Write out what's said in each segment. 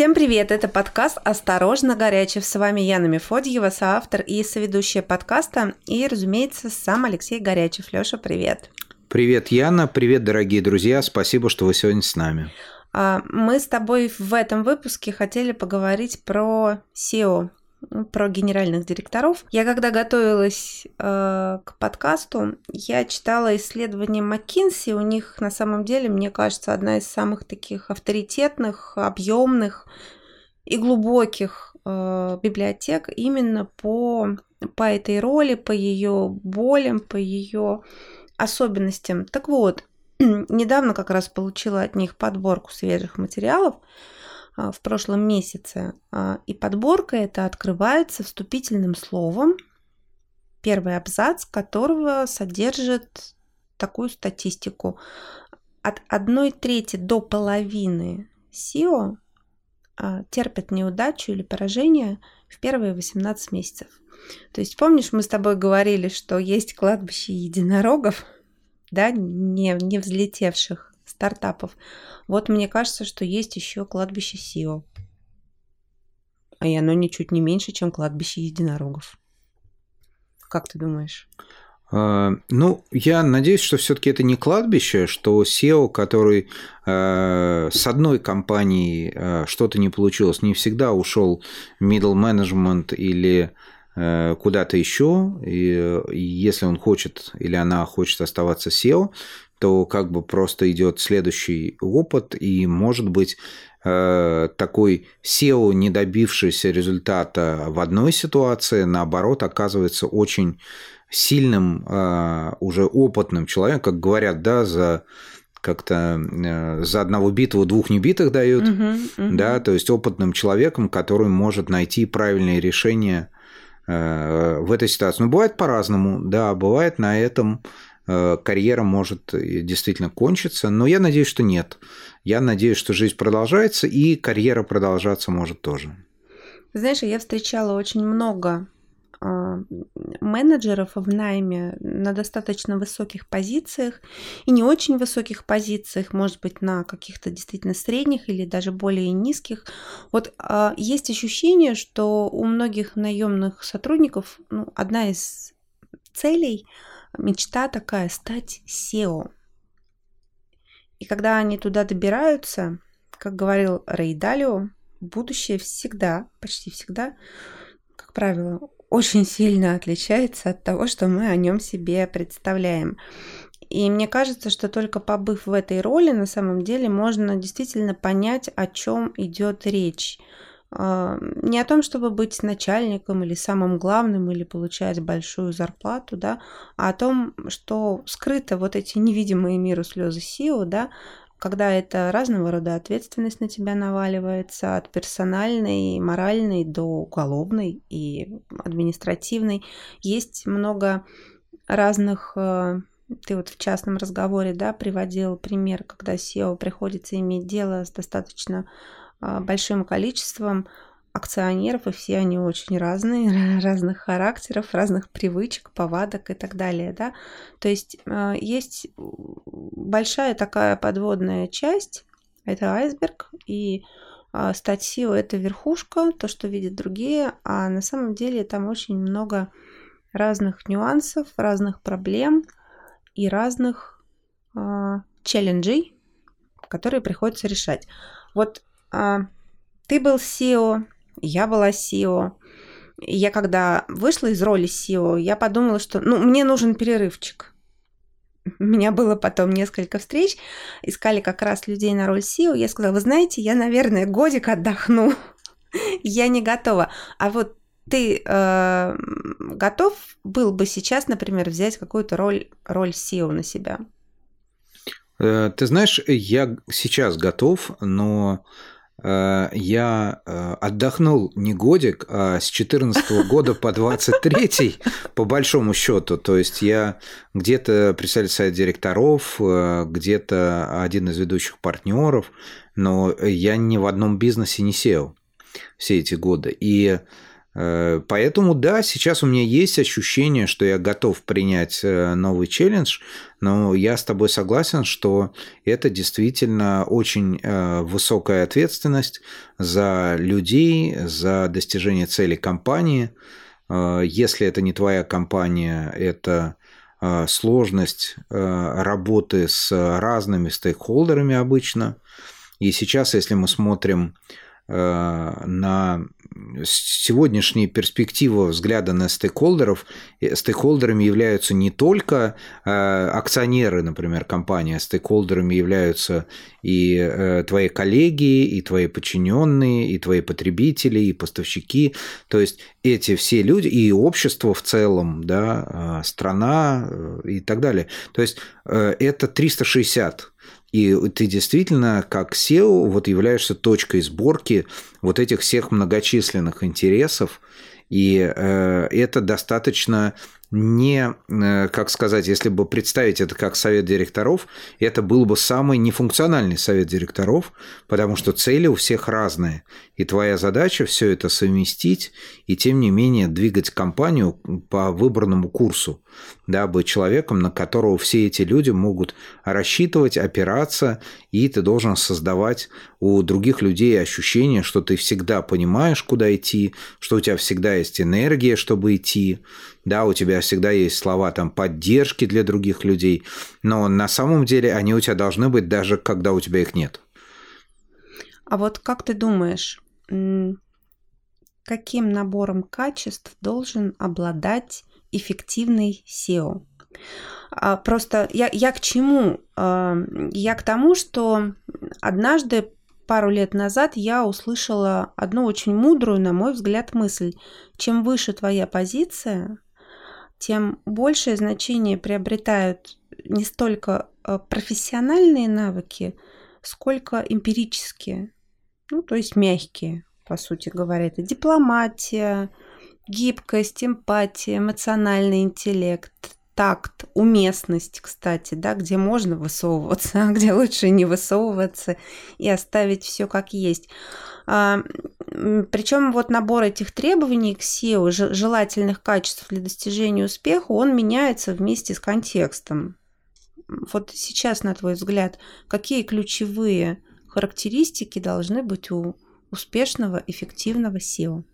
Всем привет! Это подкаст «Осторожно, горячев». С вами Яна Мефодьева, соавтор и соведущая подкаста. И, разумеется, сам Алексей Горячев. Лёша, привет! Привет, Яна. Привет, дорогие друзья. Спасибо, что вы сегодня с нами. А, мы с тобой в этом выпуске хотели поговорить про SEO, про генеральных директоров. Я когда готовилась э, к подкасту, я читала исследование McKinsey. У них на самом деле, мне кажется, одна из самых таких авторитетных, объемных и глубоких э, библиотек именно по, по этой роли, по ее болям, по ее особенностям. Так вот, недавно как раз получила от них подборку свежих материалов, в прошлом месяце. А, и подборка это открывается вступительным словом, первый абзац которого содержит такую статистику. От одной трети до половины SEO а, терпят неудачу или поражение в первые 18 месяцев. То есть помнишь, мы с тобой говорили, что есть кладбище единорогов, да, не, не взлетевших стартапов. Вот мне кажется, что есть еще кладбище Сио. А и оно ничуть не меньше, чем кладбище единорогов. Как ты думаешь? А, ну, я надеюсь, что все-таки это не кладбище, что SEO, который э, с одной компанией э, что-то не получилось, не всегда ушел middle management или э, куда-то еще, и, и если он хочет или она хочет оставаться SEO, то как бы просто идет следующий опыт, и может быть э, такой SEO, не добившийся результата в одной ситуации, наоборот, оказывается очень сильным, э, уже опытным человеком, как говорят, да, за как-то э, за одного битву двух небитых дают, uh-huh, uh-huh. да, то есть опытным человеком, который может найти правильные решения в этой ситуации. Ну, бывает по-разному, да, бывает на этом карьера может действительно кончиться, но я надеюсь, что нет. Я надеюсь, что жизнь продолжается, и карьера продолжаться может тоже. Знаешь, я встречала очень много а, менеджеров в найме на достаточно высоких позициях и не очень высоких позициях, может быть, на каких-то действительно средних или даже более низких. Вот а, есть ощущение, что у многих наемных сотрудников ну, одна из целей – мечта такая стать SEO. И когда они туда добираются, как говорил Далио, будущее всегда, почти всегда, как правило, очень сильно отличается от того, что мы о нем себе представляем. И мне кажется, что только побыв в этой роли, на самом деле можно действительно понять, о чем идет речь. А, не о том, чтобы быть начальником или самым главным, или получать большую зарплату, да, а о том, что скрыто вот эти невидимые миру слезы сил, да, когда это разного рода ответственность на тебя наваливается, от персональной, моральной до уголовной и административной. Есть много разных э, ты вот в частном разговоре, да, приводил пример, когда SEO приходится иметь дело с достаточно большим количеством акционеров, и все они очень разные, разных характеров, разных привычек, повадок и так далее, да. То есть а, есть большая такая подводная часть, это айсберг, и а, стать SEO – это верхушка, то, что видят другие, а на самом деле там очень много разных нюансов, разных проблем и разных челленджей, которые приходится решать. Вот а, ты был SEO, я была SEO. Я когда вышла из роли SEO, я подумала, что ну, мне нужен перерывчик. У меня было потом несколько встреч, искали как раз людей на роль SEO. Я сказала, вы знаете, я, наверное, годик отдохну. я не готова. А вот ты э, готов был бы сейчас, например, взять какую-то роль, роль SEO на себя? Э, ты знаешь, я сейчас готов, но я э, отдохнул не годик, а с 14 года по 23 по большому счету. То есть я где-то представитель совет директоров, э, где-то один из ведущих партнеров, но я ни в одном бизнесе не сел все эти годы. И Э, поэтому, да, сейчас у меня есть ощущение, что я готов принять э, новый челлендж, но я с тобой согласен, что это действительно очень э, высокая ответственность за людей, за достижение целей компании. Если это не твоя компания, это сложность работы с разными стейкхолдерами обычно. И сейчас, если мы смотрим на сегодняшняя перспектива взгляда на стейкхолдеров, стейкхолдерами являются не только э, акционеры, например, компании, а стейкхолдерами являются и э, твои коллеги, и твои подчиненные, и твои потребители, и поставщики. То есть эти все люди, и общество в целом, да, э, страна и так далее. То есть это 360 и ты действительно, как SEO, вот являешься точкой сборки вот этих всех многочисленных интересов, и э, это достаточно не, э, как сказать, если бы представить это как совет директоров, это был бы самый нефункциональный совет директоров, потому что цели у всех разные. И твоя задача все это совместить и, тем не менее, двигать компанию по выбранному курсу, да, быть человеком, на которого все эти люди могут рассчитывать, опираться, и ты должен создавать у других людей ощущение, что ты всегда понимаешь, куда идти, что у тебя всегда есть энергия, чтобы идти, да, у тебя всегда есть слова там поддержки для других людей, но на самом деле они у тебя должны быть даже когда у тебя их нет. А вот как ты думаешь, каким набором качеств должен обладать эффективный SEO? А, просто я, я к чему? А, я к тому, что однажды пару лет назад я услышала одну очень мудрую, на мой взгляд, мысль. Чем выше твоя позиция, тем большее значение приобретают не столько э, профессиональные навыки, сколько эмпирические, ну, то есть мягкие, по сути говоря. Это дипломатия, гибкость, эмпатия, эмоциональный интеллект, такт, уместность, кстати, да, где можно высовываться, а где лучше не высовываться и оставить все как есть. А, Причем вот набор этих требований к SEO, желательных качеств для достижения успеха, он меняется вместе с контекстом. Вот сейчас, на твой взгляд, какие ключевые характеристики должны быть у успешного, эффективного SEO?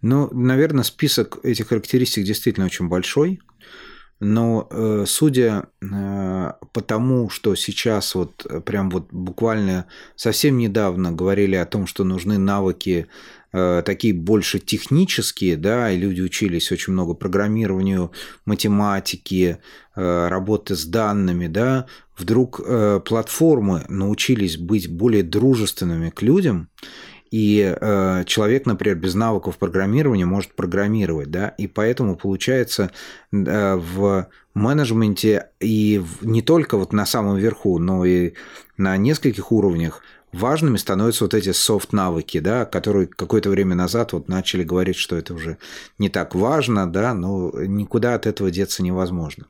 Ну, наверное, список этих характеристик действительно очень большой. Но э, судя э, по тому, что сейчас вот э, прям вот буквально совсем недавно говорили о том, что нужны навыки такие больше технические, да, и люди учились очень много программированию, математики, работы с данными, да, вдруг платформы научились быть более дружественными к людям, и э, человек, например, без навыков программирования может программировать, да, и поэтому получается э, в менеджменте и не только вот на самом верху, но и на нескольких уровнях важными становятся вот эти софт-навыки, да, которые какое-то время назад вот начали говорить, что это уже не так важно, да, но никуда от этого деться невозможно.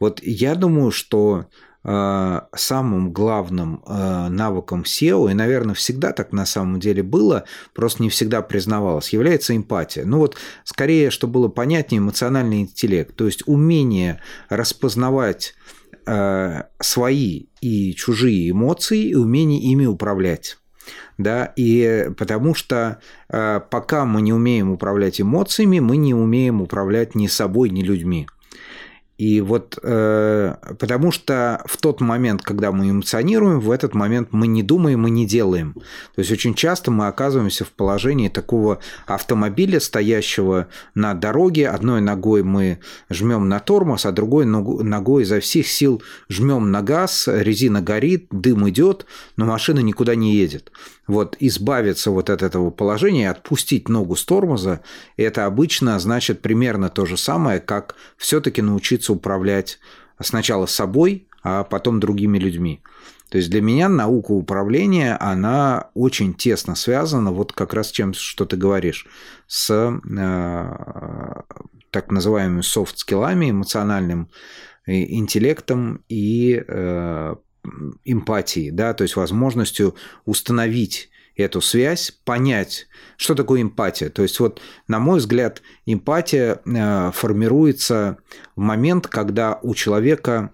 Вот я думаю, что Э, самым главным э, навыком SEO, и, наверное, всегда так на самом деле было, просто не всегда признавалось, является эмпатия. Ну вот, скорее, чтобы было понятнее, эмоциональный интеллект, то есть умение распознавать э, свои и чужие эмоции и умение ими управлять. Да, и потому что пока мы не умеем управлять эмоциями, мы не умеем управлять ни собой, ни людьми. И вот э, потому что в тот момент, когда мы эмоционируем, в этот момент мы не думаем и не делаем. То есть очень часто мы оказываемся в положении такого автомобиля, стоящего на дороге. Одной ногой мы жмем на тормоз, а другой ногой изо всех сил жмем на газ, резина горит, дым идет, но машина никуда не едет вот избавиться вот от этого положения, отпустить ногу с тормоза, это обычно значит примерно то же самое, как все-таки научиться управлять сначала собой, а потом другими людьми. То есть для меня наука управления, она очень тесно связана вот как раз с тем, что ты говоришь, с э, так называемыми софт-скиллами, эмоциональным э, интеллектом и э, эмпатии, да, то есть возможностью установить эту связь, понять, что такое эмпатия. То есть вот, на мой взгляд, эмпатия э, формируется в момент, когда у человека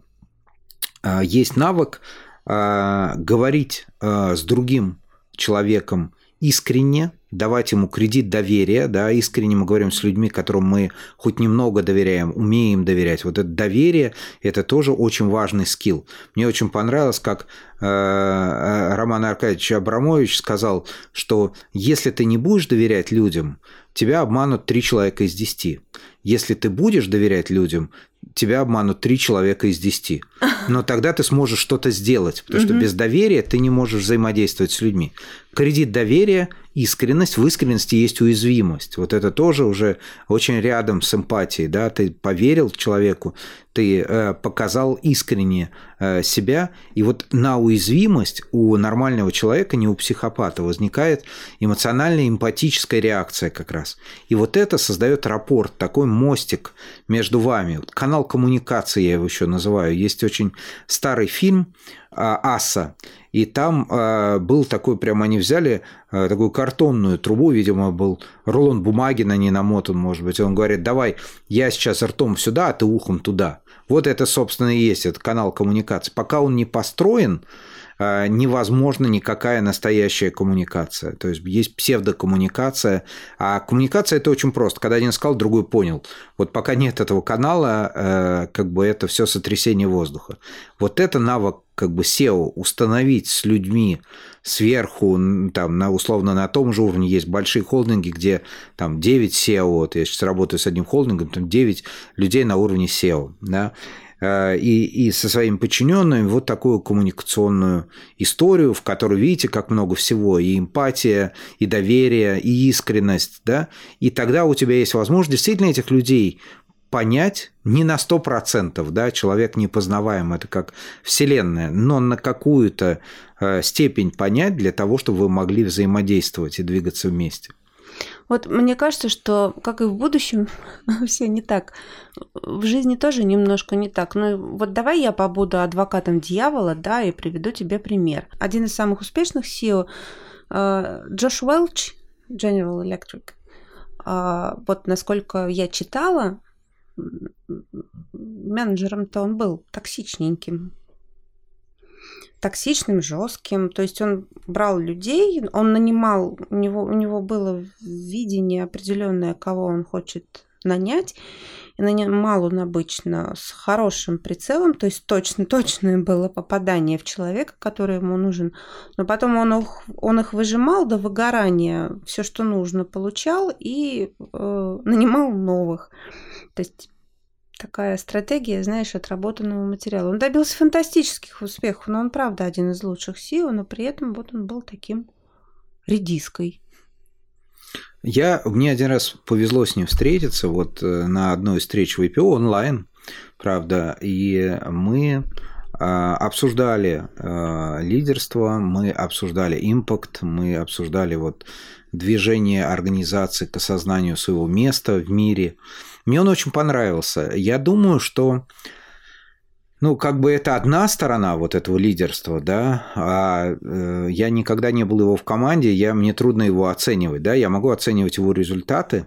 э, есть навык э, говорить с другим человеком искренне, давать ему кредит доверия, да, искренне мы говорим с людьми, которым мы хоть немного доверяем, умеем доверять. Вот это доверие – это тоже очень важный скилл. Мне очень понравилось, как Роман Аркадьевич Абрамович сказал, что если ты не будешь доверять людям, тебя обманут три человека из десяти. Если ты будешь доверять людям, тебя обманут три человека из десяти. Но тогда ты сможешь что-то сделать, потому что без доверия ты не можешь взаимодействовать с людьми. Кредит доверия, искренность, в искренности есть уязвимость. Вот это тоже уже очень рядом с эмпатией. Да? Ты поверил человеку, ты э, показал искренне э, себя, и вот на уязвимость у нормального человека, не у психопата, возникает эмоциональная эмпатическая реакция как раз. И вот это создает рапорт, такой мостик между вами. Канал коммуникации я его еще называю. Есть очень старый фильм «Аса», и там э, был такой, прямо они взяли э, такую картонную трубу, видимо, был рулон бумаги на ней намотан, может быть, и он говорит, давай, я сейчас ртом сюда, а ты ухом туда. Вот это, собственно, и есть этот канал коммуникации. Пока он не построен, а, невозможна никакая настоящая коммуникация. То есть есть псевдокоммуникация, а коммуникация это очень просто. Когда один сказал, другой понял. Вот пока нет этого канала, э, как бы это все сотрясение воздуха. Вот это навык как бы SEO установить с людьми сверху, там, на, условно, на том же уровне есть большие холдинги, где там 9 SEO, вот я сейчас работаю с одним холдингом, там 9 людей на уровне SEO, да, и, и со своими подчиненными вот такую коммуникационную историю, в которой видите, как много всего, и эмпатия, и доверие, и искренность, да, и тогда у тебя есть возможность действительно этих людей понять не на 100%, да, человек непознаваем, это как Вселенная, но на какую-то э, степень понять для того, чтобы вы могли взаимодействовать и двигаться вместе. Вот мне кажется, что, как и в будущем, все не так. В жизни тоже немножко не так. Ну вот давай я побуду адвокатом дьявола, да, и приведу тебе пример. Один из самых успешных SEO э, Джош Уэлч, General Electric. А, вот насколько я читала, менеджером-то он был токсичненьким токсичным, жестким. То есть он брал людей, он нанимал, у него, у него было видение определенное, кого он хочет нанять. И нанимал он обычно с хорошим прицелом, то есть точно, точное было попадание в человека, который ему нужен. Но потом он их, он их выжимал до выгорания, все, что нужно, получал и э, нанимал новых. То есть такая стратегия, знаешь, отработанного материала. Он добился фантастических успехов, но он, правда, один из лучших SEO, но при этом вот он был таким редиской. Я, мне один раз повезло с ним встретиться вот э, на одной из встреч в IPO онлайн, правда, и мы а, обсуждали а, лидерство, мы обсуждали импакт, мы обсуждали вот движение организации к осознанию своего места в мире – мне он очень понравился. Я думаю, что ну, как бы это одна сторона вот этого лидерства, да, а э, я никогда не был его в команде, я, мне трудно его оценивать, да, я могу оценивать его результаты,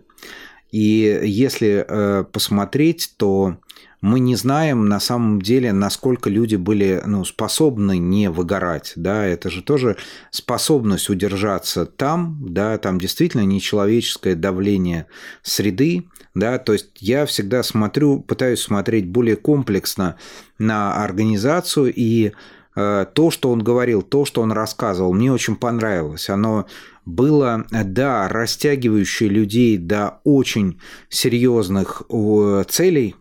и если э, посмотреть, то мы не знаем на самом деле, насколько люди были ну, способны не выгорать. Да? Это же тоже способность удержаться там, да, там действительно нечеловеческое давление среды. Да? То есть я всегда смотрю, пытаюсь смотреть более комплексно на организацию и э, то, что он говорил, то, что он рассказывал, мне очень понравилось. Оно было, да, растягивающее людей до очень серьезных э, целей,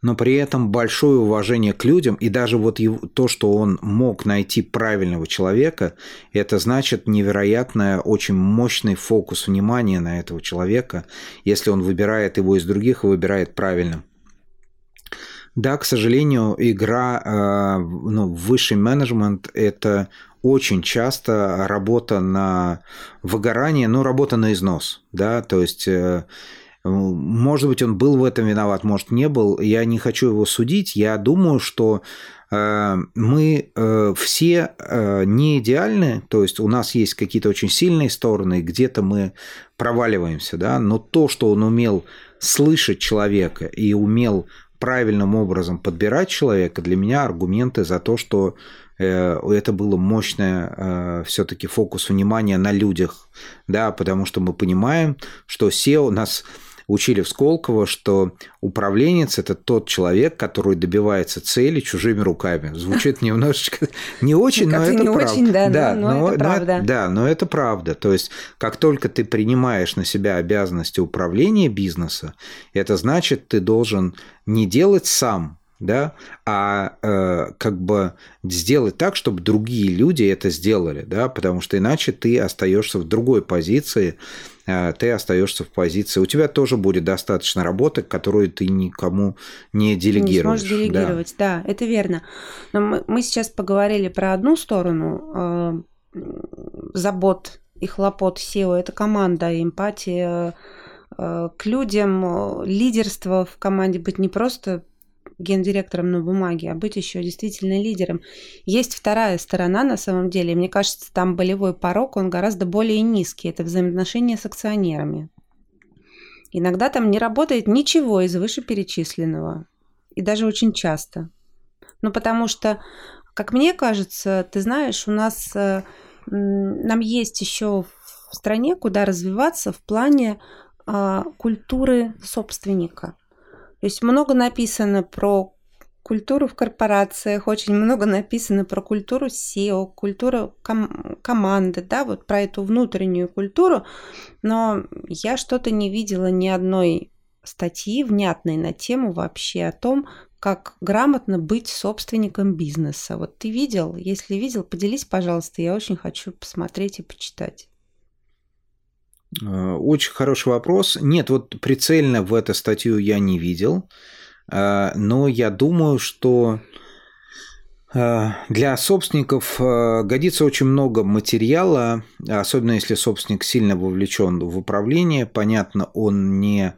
но при этом большое уважение к людям, и даже вот его, то, что он мог найти правильного человека, это значит невероятно очень мощный фокус внимания на этого человека, если он выбирает его из других и выбирает правильно. Да, к сожалению, игра э, ну, высший менеджмент – это очень часто работа на выгорание, ну, работа на износ, да, то есть э, может быть, он был в этом виноват, может, не был. Я не хочу его судить. Я думаю, что мы все не идеальны, то есть у нас есть какие-то очень сильные стороны, где-то мы проваливаемся, да, но то, что он умел слышать человека и умел правильным образом подбирать человека, для меня аргументы за то, что э, это было мощное э, все-таки фокус внимания на людях, да, потому что мы понимаем, что SEO у нас учили в Сколково, что управленец – это тот человек, который добивается цели чужими руками. Звучит немножечко не очень, но это правда. Да, но это правда. Да, но это правда. То есть, как только ты принимаешь на себя обязанности управления бизнеса, это значит, ты должен не делать сам, да, а э, как бы сделать так, чтобы другие люди это сделали, да, потому что иначе ты остаешься в другой позиции, э, ты остаешься в позиции. У тебя тоже будет достаточно работы, которую ты никому не делегируешь. Не сможешь делегировать, да, да это верно. Но мы, мы сейчас поговорили про одну сторону э, забот и хлопот SEO, это команда, эмпатия э, к людям, лидерство в команде, быть не просто гендиректором на бумаге, а быть еще действительно лидером. Есть вторая сторона на самом деле. Мне кажется, там болевой порог, он гораздо более низкий. Это взаимоотношения с акционерами. Иногда там не работает ничего из вышеперечисленного. И даже очень часто. Ну, потому что, как мне кажется, ты знаешь, у нас э, нам есть еще в стране куда развиваться в плане э, культуры собственника. То есть много написано про культуру в корпорациях, очень много написано про культуру SEO, культуру ком- команды, да, вот про эту внутреннюю культуру, но я что-то не видела ни одной статьи внятной на тему вообще о том, как грамотно быть собственником бизнеса. Вот ты видел? Если видел, поделись, пожалуйста, я очень хочу посмотреть и почитать. Э, очень хороший вопрос. Нет, вот прицельно в эту статью я не видел, э, но я думаю, что э, для собственников годится очень много материала, особенно если собственник сильно вовлечен в управление. Понятно, он не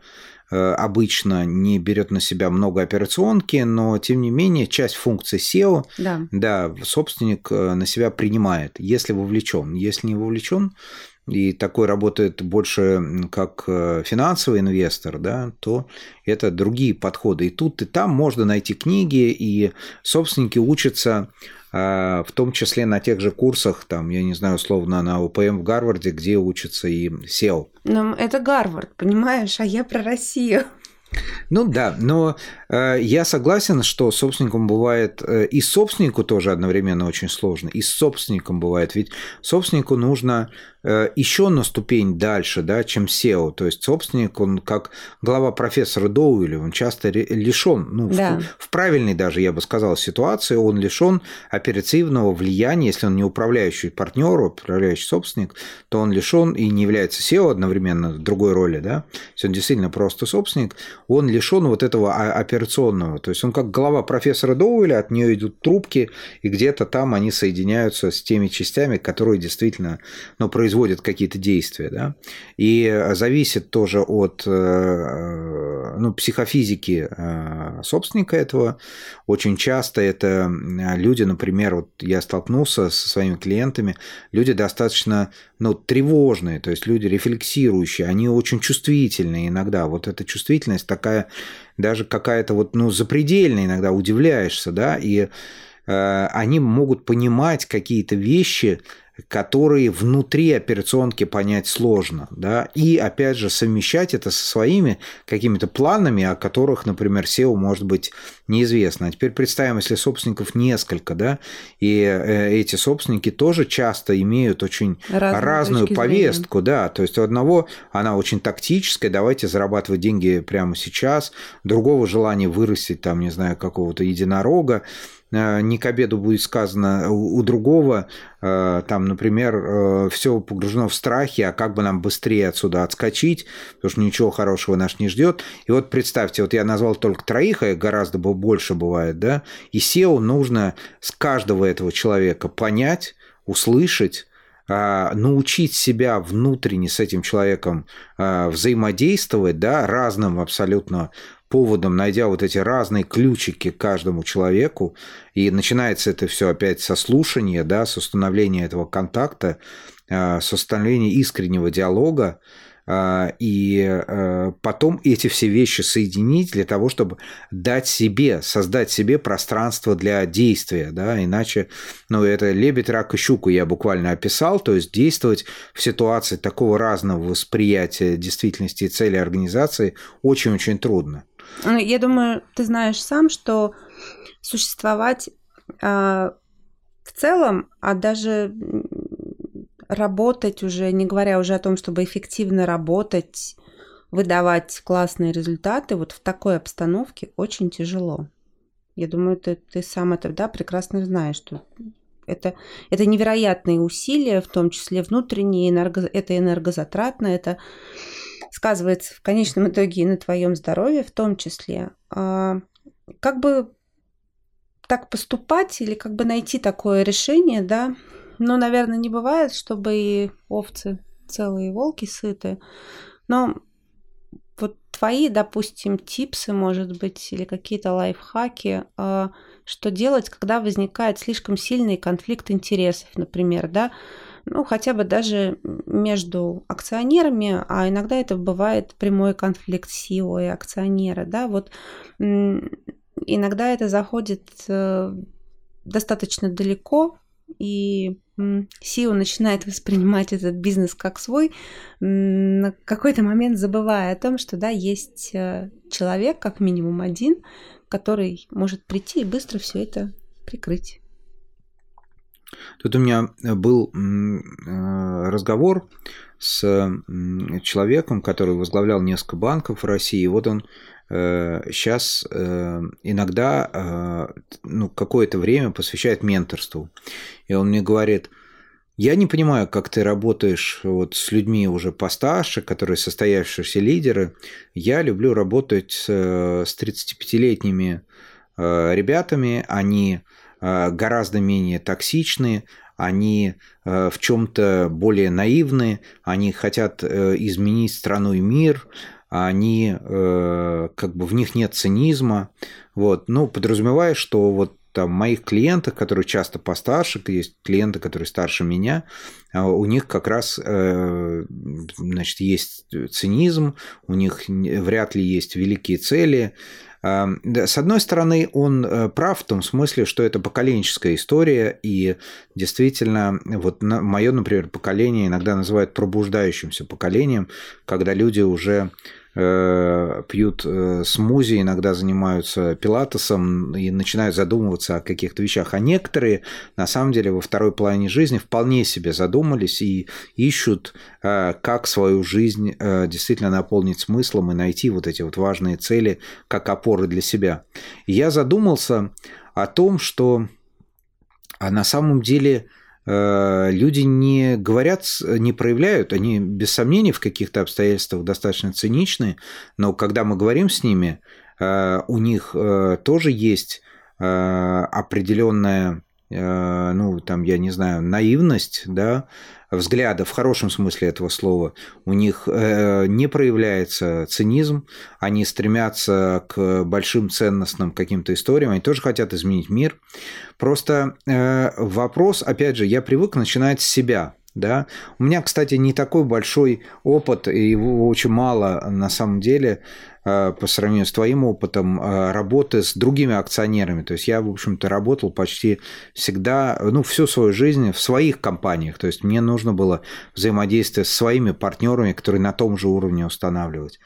обычно не берет на себя много операционки, но тем не менее часть функций SEO, да. Да, собственник на себя принимает, если вовлечен. Если не вовлечен, и такой работает больше как э, финансовый инвестор, да, то это другие подходы. И тут и там можно найти книги, и собственники учатся а, в том числе на тех же курсах, там, я не знаю, условно, на УПМ в Гарварде, где учатся и SEO. Но это Гарвард, понимаешь, а я про Россию. Ну да, но э, я согласен, что собственником бывает э, и собственнику тоже одновременно очень сложно, и с собственником бывает, ведь собственнику нужно Э, еще на ступень дальше, да, чем SEO. То есть собственник, он как глава профессора Доуэля, он часто лишен, ну, да. в, в правильной даже, я бы сказал, ситуации, он лишен оперативного влияния, если он не управляющий партнер, управляющий собственник, то он лишен и не является SEO одновременно другой роли, да, если он действительно просто собственник, он лишен вот этого операционного. То есть он как глава профессора Доуэля, от нее идут трубки, и где-то там они соединяются с теми частями, которые действительно ну, производят какие-то действия, да, и зависит тоже от э, ну, психофизики э, собственника этого. Очень часто это люди, например, вот я столкнулся со своими клиентами, люди достаточно ну, тревожные, то есть люди рефлексирующие, они очень чувствительные иногда. Вот эта чувствительность такая, даже какая-то вот, ну, запредельная иногда, удивляешься, да, и э, они могут понимать какие-то вещи, которые внутри операционки понять сложно, да, и опять же совмещать это со своими какими-то планами, о которых, например, SEO может быть неизвестно. А теперь представим, если собственников несколько, да, и э, эти собственники тоже часто имеют очень Разные разную повестку, зрения. да, то есть у одного она очень тактическая, давайте зарабатывать деньги прямо сейчас, другого желание вырастить там, не знаю, какого-то единорога, не к обеду будет сказано у другого, э, там, например, э, все погружено в страхе, а как бы нам быстрее отсюда отскочить, потому что ничего хорошего нас не ждет. И вот представьте, вот я назвал только троих, а гораздо больше бывает, да, и SEO нужно с каждого этого человека понять, услышать, а, научить себя внутренне с этим человеком взаимодействовать, да, разным абсолютно поводом, найдя вот эти разные ключики каждому человеку, и начинается это все опять со слушания, да, с установления этого контакта, э, с установления искреннего диалога, а, и э, потом эти все вещи соединить для того, чтобы дать себе, создать себе пространство для действия, да, иначе, ну, это лебедь, рак и щуку я буквально описал, то есть действовать в ситуации такого разного восприятия действительности и цели организации очень-очень трудно. Ну, я думаю, ты знаешь сам, что существовать а, в целом, а даже работать уже, не говоря уже о том, чтобы эффективно работать, выдавать классные результаты, вот в такой обстановке очень тяжело. Я думаю, ты, ты сам это да, прекрасно знаешь, что это, это невероятные усилия, в том числе внутренние, энерго, это энергозатратно, это сказывается в конечном итоге и на твоем здоровье в том числе. А, как бы так поступать или как бы найти такое решение, да, ну, наверное, не бывает, чтобы и овцы целые волки сыты. Но вот твои, допустим, типсы, может быть, или какие-то лайфхаки, а, что делать, когда возникает слишком сильный конфликт интересов, например, да, ну, хотя бы даже между акционерами, а иногда это бывает прямой конфликт SEO и акционера, да, вот иногда это заходит э, достаточно далеко, и SEO начинает воспринимать этот бизнес как свой, на какой-то момент забывая о том, что да, есть э, человек, как минимум один, который может прийти и быстро все это прикрыть. Тут у меня был э, разговор с человеком, который возглавлял несколько банков в России. И вот он сейчас э, иногда ну, какое-то время посвящает менторству. И он мне говорит, я не понимаю, как ты работаешь вот с людьми уже постарше, которые состоявшиеся лидеры. Я люблю работать с 35-летними э, ребятами. Они э, гораздо менее токсичны, они э, в чем-то более наивны, они хотят изменить страну и мир, они как бы в них нет цинизма, вот, ну, подразумевая, что вот там моих клиентах, которые часто постарше, есть клиенты, которые старше меня, у них как раз э, значит, есть цинизм, у них вряд ли есть великие цели. С одной стороны, он э, прав в том смысле, что это поколенческая история, и действительно, вот мое, например, поколение иногда называют пробуждающимся поколением, когда люди уже пьют э, смузи, иногда занимаются пилатесом и начинают задумываться о каких-то вещах. А некоторые, на самом деле, во второй половине жизни вполне себе задумались и ищут, э, как свою жизнь действительно наполнить смыслом и найти вот эти вот важные цели как опоры для себя. И я задумался о том, что а на самом деле Э, люди не говорят, не проявляют, они без сомнений в каких-то обстоятельствах достаточно циничны, но когда мы говорим с ними, э, у них э, тоже есть определенная, ну, там, я не знаю, наивность, да, взгляда в хорошем смысле этого слова, у них э, не проявляется цинизм, они стремятся к большим ценностным каким-то историям, они тоже хотят изменить мир. Просто э, вопрос, опять же, я привык начинать с себя, да. У меня, кстати, не такой большой опыт, и его очень мало на самом деле по сравнению с твоим опытом э, работы с другими акционерами. То есть я, в общем-то, работал почти всегда, ну, всю свою жизнь в своих компаниях. То есть мне нужно было взаимодействие с своими партнерами, которые на том же уровне устанавливать.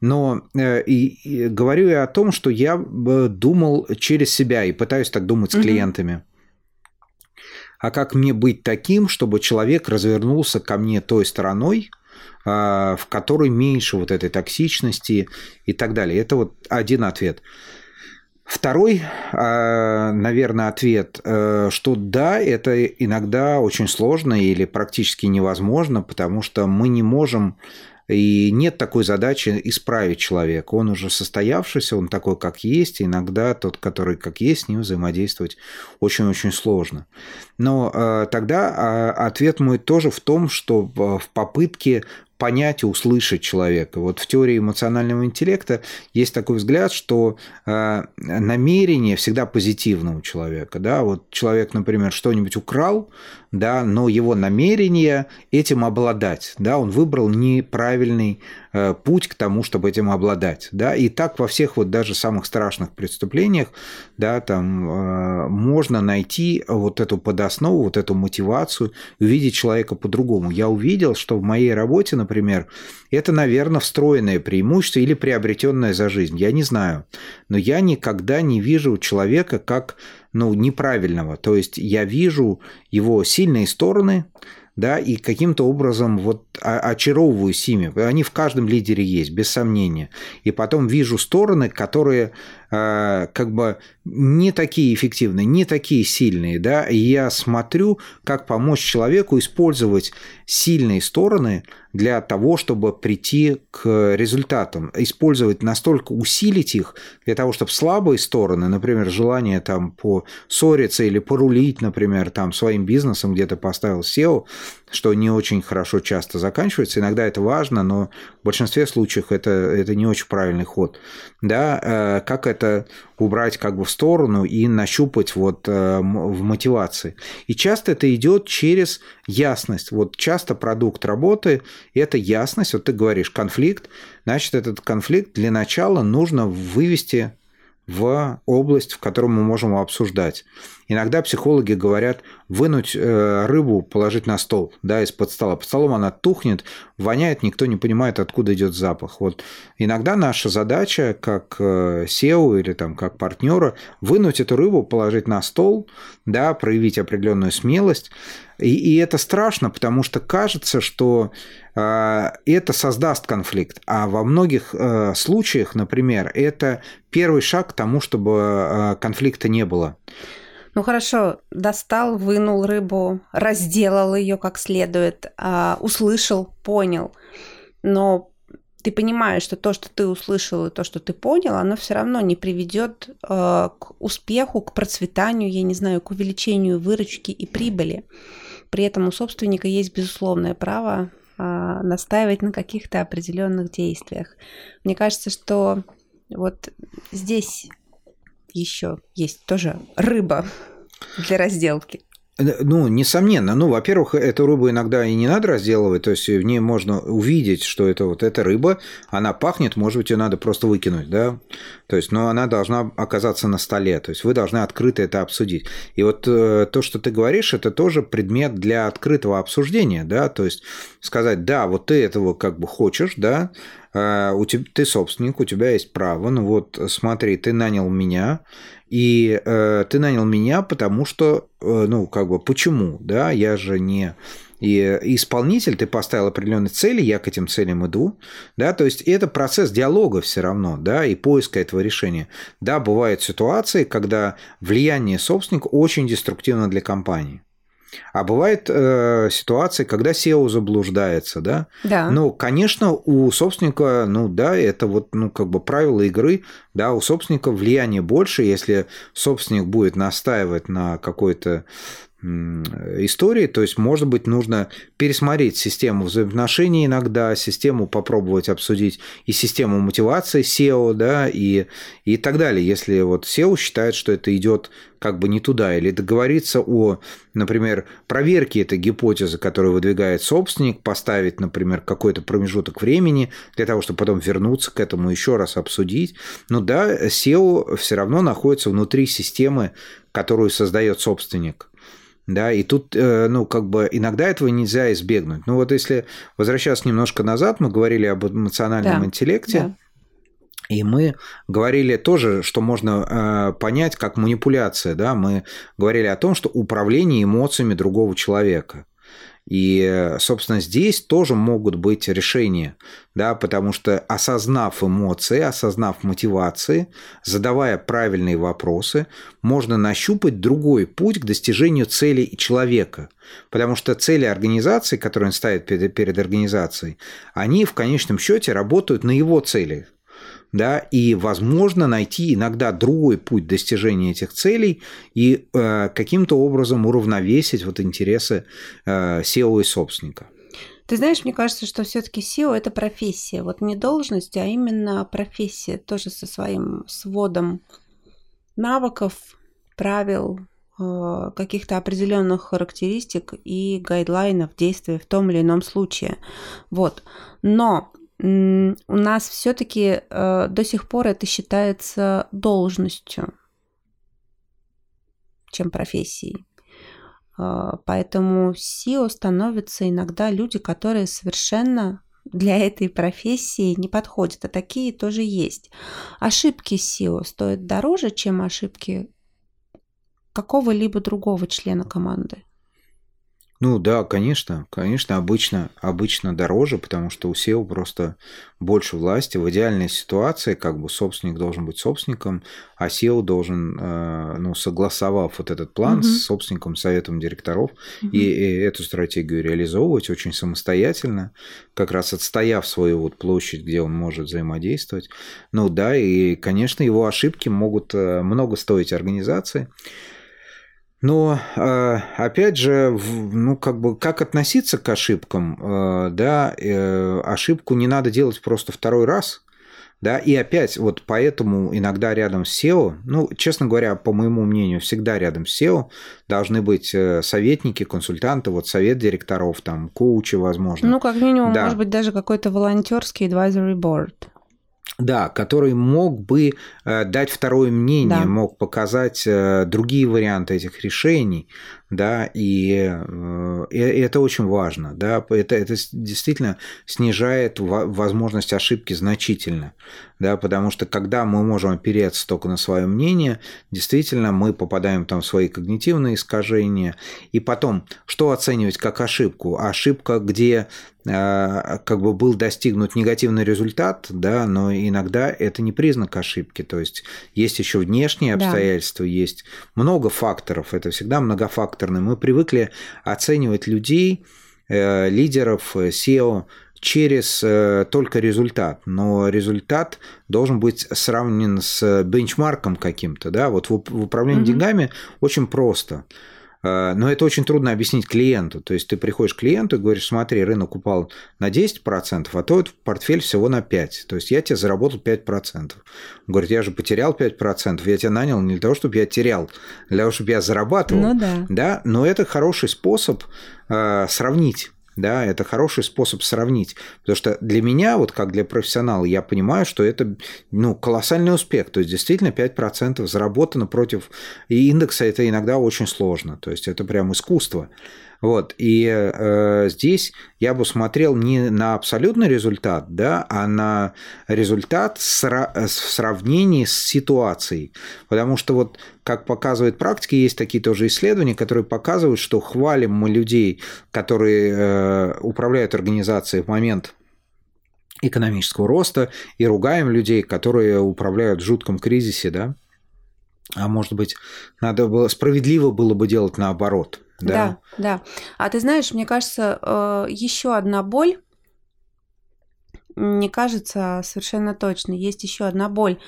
Но э, и, и говорю я о том, что я думал через себя и пытаюсь так думать с клиентами а как мне быть таким, чтобы человек развернулся ко мне той стороной, в которой меньше вот этой токсичности и так далее. Это вот один ответ. Второй, а, наверное, ответ, э, что да, это иногда очень сложно или практически невозможно, потому что мы не можем и нет такой задачи исправить человека. Он уже состоявшийся, он такой, как есть. И иногда тот, который как есть, с ним взаимодействовать очень-очень сложно. Но э, тогда э, ответ мой тоже в том, что в попытке понять и услышать человека. Вот в теории эмоционального интеллекта есть такой взгляд, что э, намерение всегда позитивно у человека. Да? Вот человек, например, что-нибудь украл, да, но его намерение этим обладать, да, он выбрал неправильный э, путь к тому, чтобы этим обладать, да, и так во всех вот даже самых страшных преступлениях, да, там э, можно найти вот эту подоснову, вот эту мотивацию, увидеть человека по-другому. Я увидел, что в моей работе, например, это, наверное, встроенное преимущество или приобретенное за жизнь, я не знаю, но я никогда не вижу человека как ну, неправильного. То есть я вижу его сильные стороны, да, и каким-то образом вот очаровываюсь ими. Они в каждом лидере есть, без сомнения. И потом вижу стороны, которые э, как бы не такие эффективные, не такие сильные, да, я смотрю, как помочь человеку использовать сильные стороны для того, чтобы прийти к результатам, использовать настолько, усилить их для того, чтобы слабые стороны, например, желание там поссориться или порулить, например, там своим бизнесом где-то поставил SEO, что не очень хорошо часто заканчивается. Иногда это важно, но в большинстве случаев это, это не очень правильный ход. Да, э, как это убрать как бы в сторону и нащупать вот э, в мотивации. И часто это идет через ясность. Вот часто продукт работы – это ясность. Вот ты говоришь конфликт, значит, этот конфликт для начала нужно вывести в область, в которой мы можем обсуждать. Иногда психологи говорят вынуть э, рыбу, положить на стол, да, из-под стола. Под столом она тухнет, воняет, никто не понимает, откуда идет запах. Вот иногда наша задача, как э, SEO или там как партнера, вынуть эту рыбу, положить на стол, да, проявить определенную смелость. И, и это страшно, потому что кажется, что э, это создаст конфликт. А во многих э, случаях, например, это первый шаг к тому, чтобы э, конфликта не было. Ну хорошо, достал, вынул рыбу, разделал ее как следует, а, услышал, понял. Но ты понимаешь, что то, что ты услышал и то, что ты понял, оно все равно не приведет а, к успеху, к процветанию, я не знаю, к увеличению выручки и прибыли. При этом у собственника есть безусловное право а, настаивать на каких-то определенных действиях. Мне кажется, что вот здесь еще есть тоже рыба для разделки. Ну, несомненно. Ну, во-первых, эту рыбу иногда и не надо разделывать, то есть в ней можно увидеть, что это вот эта рыба, она пахнет, может быть, ее надо просто выкинуть, да? То есть, но она должна оказаться на столе, то есть вы должны открыто это обсудить. И вот э, то, что ты говоришь, это тоже предмет для открытого обсуждения, да, то есть сказать, да, вот ты этого как бы хочешь, да, у тебя, ты собственник, у тебя есть право, ну вот смотри, ты нанял меня, и э, ты нанял меня, потому что, э, ну, как бы, почему, да, я же не и исполнитель, ты поставил определенные цели, я к этим целям иду, да, то есть это процесс диалога все равно, да, и поиска этого решения. Да, бывают ситуации, когда влияние собственника очень деструктивно для компании. А бывает э, ситуации, когда SEO заблуждается, да? Да. Ну, конечно, у собственника, ну да, это вот, ну, как бы правила игры, да, у собственника влияние больше, если собственник будет настаивать на какой-то истории, то есть, может быть, нужно пересмотреть систему взаимоотношений иногда, систему попробовать обсудить и систему мотивации SEO, да, и, и так далее, если вот SEO считает, что это идет как бы не туда, или договориться о, например, проверке этой гипотезы, которую выдвигает собственник, поставить, например, какой-то промежуток времени для того, чтобы потом вернуться к этому еще раз обсудить. Ну да, SEO все равно находится внутри системы, которую создает собственник. Да, и тут, э, ну, как бы иногда этого нельзя избегнуть. Ну, вот если возвращаться немножко назад, мы говорили об эмоциональном да, интеллекте. Да. И мы говорили тоже, что можно э, понять как манипуляция, да, мы говорили о том, что управление эмоциями другого человека. И, собственно, здесь тоже могут быть решения, да, потому что осознав эмоции, осознав мотивации, задавая правильные вопросы, можно нащупать другой путь к достижению целей человека. Потому что цели организации, которые он ставит перед, перед организацией, они в конечном счете работают на его цели да, и возможно найти иногда другой путь достижения этих целей и э, каким-то образом уравновесить вот интересы э, SEO и собственника. Ты знаешь, мне кажется, что все-таки SEO это профессия. Вот не должность, а именно профессия, тоже со своим сводом навыков, правил, э, каких-то определенных характеристик и гайдлайнов действия в том или ином случае. Вот. Но у нас все-таки э, до сих пор это считается должностью, чем профессией. Э, поэтому SEO становятся иногда люди, которые совершенно для этой профессии не подходят, а такие тоже есть. Ошибки SEO стоят дороже, чем ошибки какого-либо другого члена команды. Ну да, конечно, конечно, обычно, обычно дороже, потому что у SEO просто больше власти. В идеальной ситуации как бы собственник должен быть собственником, а SEO должен, э, ну, согласовав вот этот план угу. с собственником, советом директоров, угу. и, и эту стратегию реализовывать очень самостоятельно, как раз отстояв свою вот площадь, где он может взаимодействовать. Ну да, и, конечно, его ошибки могут э, много стоить организации. Но а, опять же, ну как бы как относиться к ошибкам, а, да, э, ошибку не надо делать просто второй раз, да, и опять вот поэтому иногда рядом с SEO, ну, честно говоря, по моему мнению, всегда рядом с SEO должны быть э, советники, консультанты, вот совет директоров, там, коучи, возможно. Ну, как минимум, да. может быть, даже какой-то волонтерский advisory board. Да, который мог бы э, дать второе мнение, да. мог показать э, другие варианты этих решений, да, и, э, и это очень важно, да, это, это действительно снижает возможность ошибки значительно, да, потому что когда мы можем опереться только на свое мнение, действительно мы попадаем там в свои когнитивные искажения, и потом, что оценивать как ошибку? Ошибка, где э, как бы был достигнут негативный результат, да, но иногда это не признак ошибки, то есть есть еще внешние обстоятельства, да. есть много факторов, это всегда многофакторно. Мы привыкли оценивать людей, э, лидеров, SEO через э, только результат, но результат должен быть сравнен с бенчмарком каким-то, да, вот в управлении mm-hmm. деньгами очень просто. Э, но это очень трудно объяснить клиенту. То есть ты приходишь к клиенту и говоришь, смотри, рынок упал на 10%, а то портфель всего на 5%. То есть я тебе заработал 5%. Он говорит, я же потерял 5%, я тебя нанял не для того, чтобы я терял, для того, чтобы я зарабатывал. Ну да. да? Но это хороший способ э, сравнить да, это хороший способ сравнить, потому что для меня, вот как для профессионала, я понимаю, что это, ну, колоссальный успех, то есть действительно 5% заработано против и индекса, это иногда очень сложно, то есть это прям искусство. Вот, и э, здесь я бы смотрел не на абсолютный результат, да, а на результат в сравнении с ситуацией. Потому что вот, как показывает практика, есть такие тоже исследования, которые показывают, что хвалим мы людей, которые э, управляют организацией в момент экономического роста, и ругаем людей, которые управляют в жутком кризисе, да, а может быть, надо было справедливо было бы делать наоборот – да. да, да. А ты знаешь, мне кажется, э, еще одна боль, не кажется совершенно точно. Есть еще одна боль.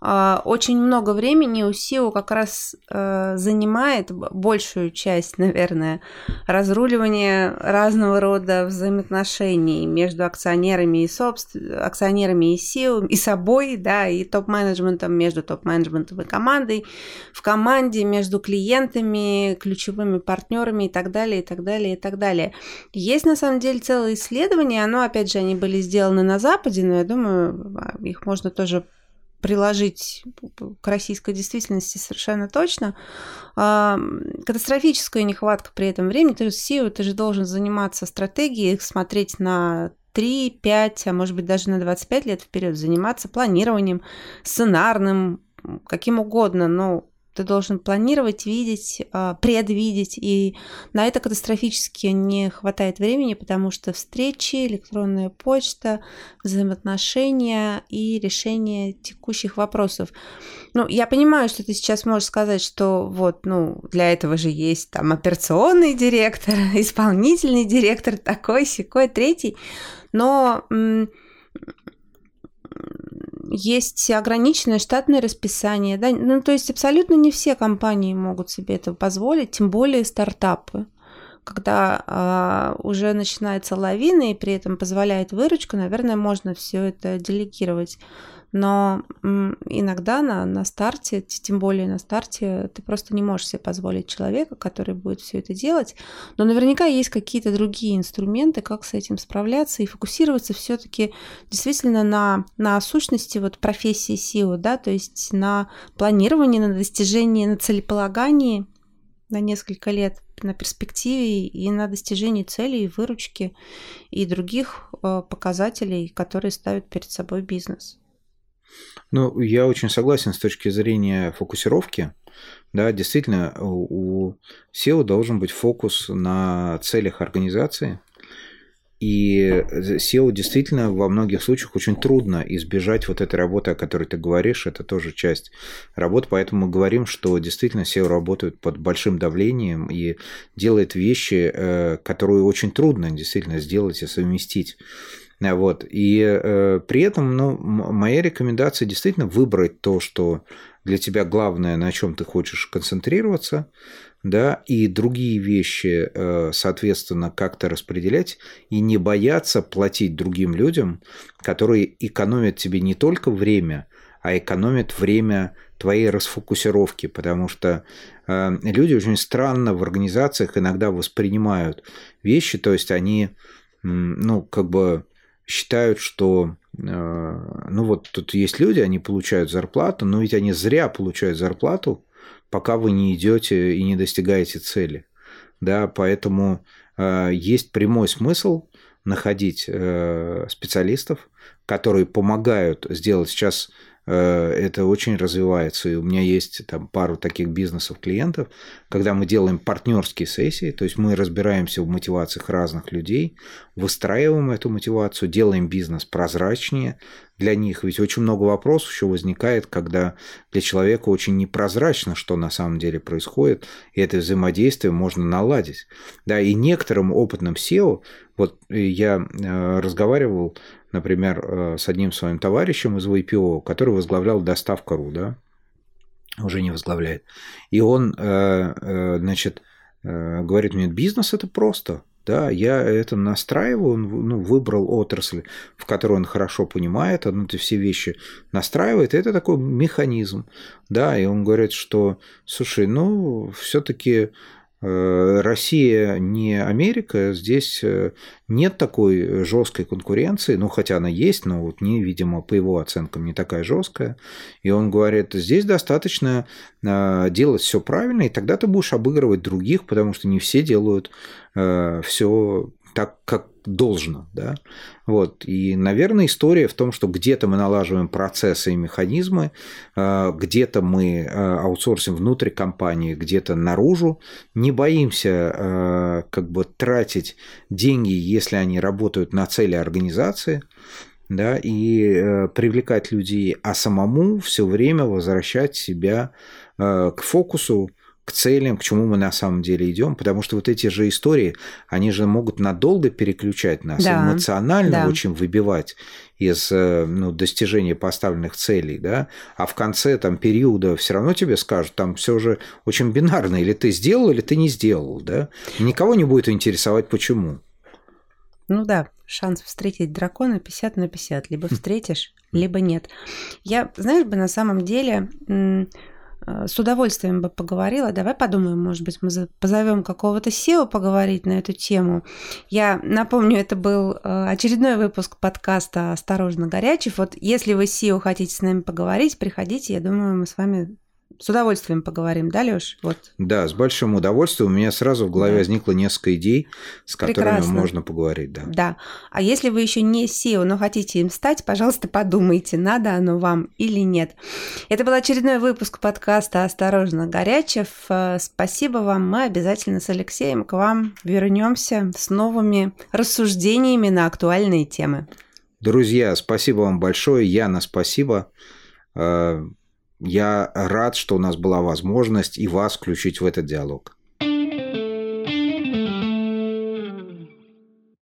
А, очень много времени у SEO как раз э, занимает большую часть, наверное, разруливания разного рода взаимоотношений между акционерами и собствен... акционерами и SEO, и собой, да, и топ-менеджментом, между топ-менеджментом и командой, в команде, между клиентами, ключевыми партнерами и так далее, и так далее, и так далее. Есть, на самом деле, целое исследование, оно, опять же, они были сделаны на Западе, но я думаю, их можно тоже приложить к российской действительности совершенно точно. А, катастрофическая нехватка при этом времени. То есть SEO ты же должен заниматься стратегией, смотреть на 3, 5, а может быть даже на 25 лет вперед, заниматься планированием, сценарным, каким угодно, но ты должен планировать, видеть, а, предвидеть, и на это катастрофически не хватает времени, потому что встречи, электронная почта, взаимоотношения и решение текущих вопросов. Ну, я понимаю, что ты сейчас можешь сказать, что вот, ну, для этого же есть там операционный директор, исполнительный директор, такой, секой, третий, но есть ограниченное штатное расписание, да, ну, то есть абсолютно не все компании могут себе это позволить, тем более стартапы когда а, уже начинается лавина и при этом позволяет выручку, наверное, можно все это делегировать. Но иногда на, на старте, тем более на старте, ты просто не можешь себе позволить человека, который будет все это делать. Но наверняка есть какие-то другие инструменты, как с этим справляться и фокусироваться все-таки действительно на, на сущности вот профессии SEO, да, то есть на планировании, на достижении, на целеполагании на несколько лет на перспективе и на достижении целей, выручки и других э, показателей, которые ставит перед собой бизнес. Ну, я очень согласен с точки зрения фокусировки. Да, действительно, у SEO должен быть фокус на целях организации. И SEO действительно во многих случаях очень трудно избежать вот этой работы, о которой ты говоришь. Это тоже часть работы. Поэтому мы говорим, что действительно SEO работает под большим давлением и делает вещи, э, которые очень трудно действительно сделать и совместить. Вот. И э, при этом, ну, моя рекомендация действительно выбрать то, что для тебя главное, на чем ты хочешь концентрироваться, да, и другие вещи, э, соответственно, как-то распределять и не бояться платить другим людям, которые экономят тебе не только время, а экономят время твоей расфокусировки, потому что э, люди очень странно в организациях иногда воспринимают вещи, то есть они, ну, как бы считают, что э, ну вот тут есть люди, они получают зарплату, но ведь они зря получают зарплату, пока вы не идете и не достигаете цели. Да, поэтому э, есть прямой смысл находить э, специалистов, которые помогают сделать сейчас это очень развивается. И у меня есть там пару таких бизнесов клиентов, когда мы делаем партнерские сессии, то есть мы разбираемся в мотивациях разных людей, выстраиваем эту мотивацию, делаем бизнес прозрачнее для них. Ведь очень много вопросов еще возникает, когда для человека очень непрозрачно, что на самом деле происходит, и это взаимодействие можно наладить. Да, и некоторым опытным SEO, вот я э, разговаривал например, э, с одним своим товарищем из ВПО, который возглавлял доставка.ру, да, уже не возглавляет. И он, э, э, значит, говорит мне, бизнес это просто. Да, я это настраиваю, он ну, выбрал отрасль, в которой он хорошо понимает, он эти все вещи настраивает, это такой механизм. Да, и он говорит, что, слушай, ну, все-таки Россия не Америка, здесь э, нет такой жесткой конкуренции, ну хотя она есть, но вот не, видимо, по его оценкам не такая жесткая. И он говорит, здесь достаточно э, делать все правильно, и тогда ты будешь обыгрывать других, потому что не все делают все так, как должно. Да? Вот. И, наверное, история в том, что где-то мы налаживаем процессы и механизмы, а, где-то мы а, аутсорсим внутрь компании, где-то наружу, не боимся а, как бы тратить деньги, если они работают на цели организации, да, и привлекать людей, а самому все время возвращать себя к фокусу, к целям, к чему мы на самом деле идем, потому что вот эти же истории, они же могут надолго переключать нас, да, эмоционально да. очень выбивать из э, ну, достижения поставленных целей, да, а в конце там периода все равно тебе скажут, там все же очень бинарно, или ты сделал, или ты не сделал, да, никого не будет интересовать, почему. Ну да, шанс встретить дракона 50 на 50, либо встретишь, либо нет. Я, знаешь бы, на самом деле с удовольствием бы поговорила. Давай подумаем, может быть, мы позовем какого-то SEO поговорить на эту тему. Я напомню, это был э, очередной выпуск подкаста «Осторожно, горячий». Вот если вы SEO хотите с нами поговорить, приходите, я думаю, мы с вами с удовольствием поговорим, да, Лёш? Вот. Да, с большим удовольствием. У меня сразу в голове да. возникло несколько идей, с которыми Прекрасно. можно поговорить, да. Да. А если вы еще не SEO, но хотите им стать, пожалуйста, подумайте, надо оно вам или нет. Это был очередной выпуск подкаста «Осторожно, Горячев». Спасибо вам. Мы обязательно с Алексеем к вам вернемся с новыми рассуждениями на актуальные темы. Друзья, спасибо вам большое. Яна, спасибо. Я рад, что у нас была возможность и вас включить в этот диалог.